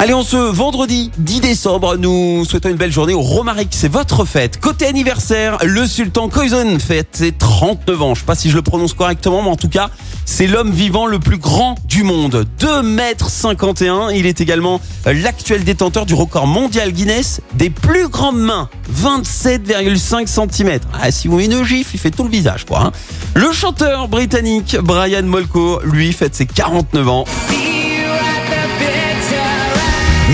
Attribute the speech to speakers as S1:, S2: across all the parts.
S1: Allez, on se vendredi 10 décembre, nous souhaitons une belle journée au Romaric, c'est votre fête. Côté anniversaire, le sultan Koizon fête ses 39 ans. Je sais pas si je le prononce correctement, mais en tout cas, c'est l'homme vivant le plus grand du monde. 2 mètres 51. Il est également l'actuel détenteur du record mondial Guinness des plus grandes mains. 27,5 cm. Ah, si vous mettez une gifle, il fait tout le visage, quoi. hein. Le chanteur britannique Brian Molko, lui, fête ses 49 ans.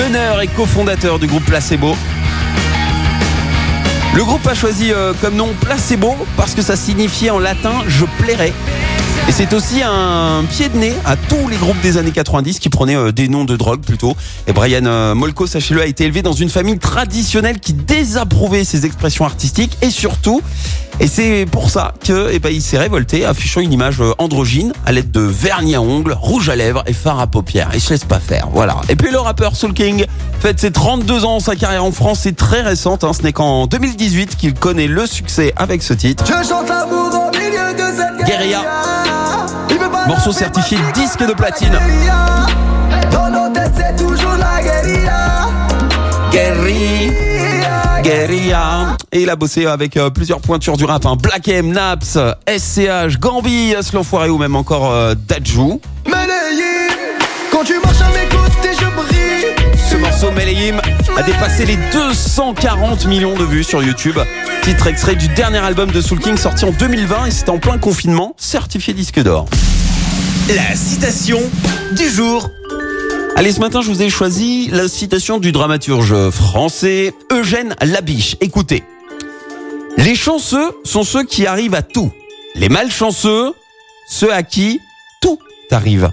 S1: Meneur et cofondateur du groupe Placebo. Le groupe a choisi euh, comme nom Placebo parce que ça signifiait en latin je plairais. Et c'est aussi un pied de nez à tous les groupes des années 90 qui prenaient euh, des noms de drogue plutôt. Et Brian euh, Molko, sachez-le, a été élevé dans une famille traditionnelle qui désapprouvait ses expressions artistiques et surtout, et c'est pour ça que, eh ben, il s'est révolté, affichant une image euh, androgyne à l'aide de vernis à ongles, rouge à lèvres et fard à paupières. Et se laisse pas faire, voilà. Et puis le rappeur Soul King fête ses 32 ans. Sa carrière en France est très récente. hein. Ce n'est qu'en 2018 qu'il connaît le succès avec ce titre.
S2: Je chante l'amour au milieu de cette
S1: Guérilla. Morceau certifié disque de platine.
S2: guérilla. Dans nos têtes, c'est toujours la guérilla.
S1: Guerri, Guerilla. Et il a bossé avec euh, plusieurs pointures du rap. Hein. Black M, Naps, SCH, Gambi, As l'Enfoiré ou même encore euh, Dajou.
S2: Quand tu marches à mes côtés, je brille.
S1: Ce morceau Melayim a dépassé les 240 millions de vues sur YouTube. Titre extrait du dernier album de Soul King sorti en 2020 et c'était en plein confinement, certifié disque d'or.
S3: La citation du jour.
S1: Allez, ce matin, je vous ai choisi la citation du dramaturge français Eugène Labiche. Écoutez. Les chanceux sont ceux qui arrivent à tout. Les malchanceux, ceux à qui tout arrive.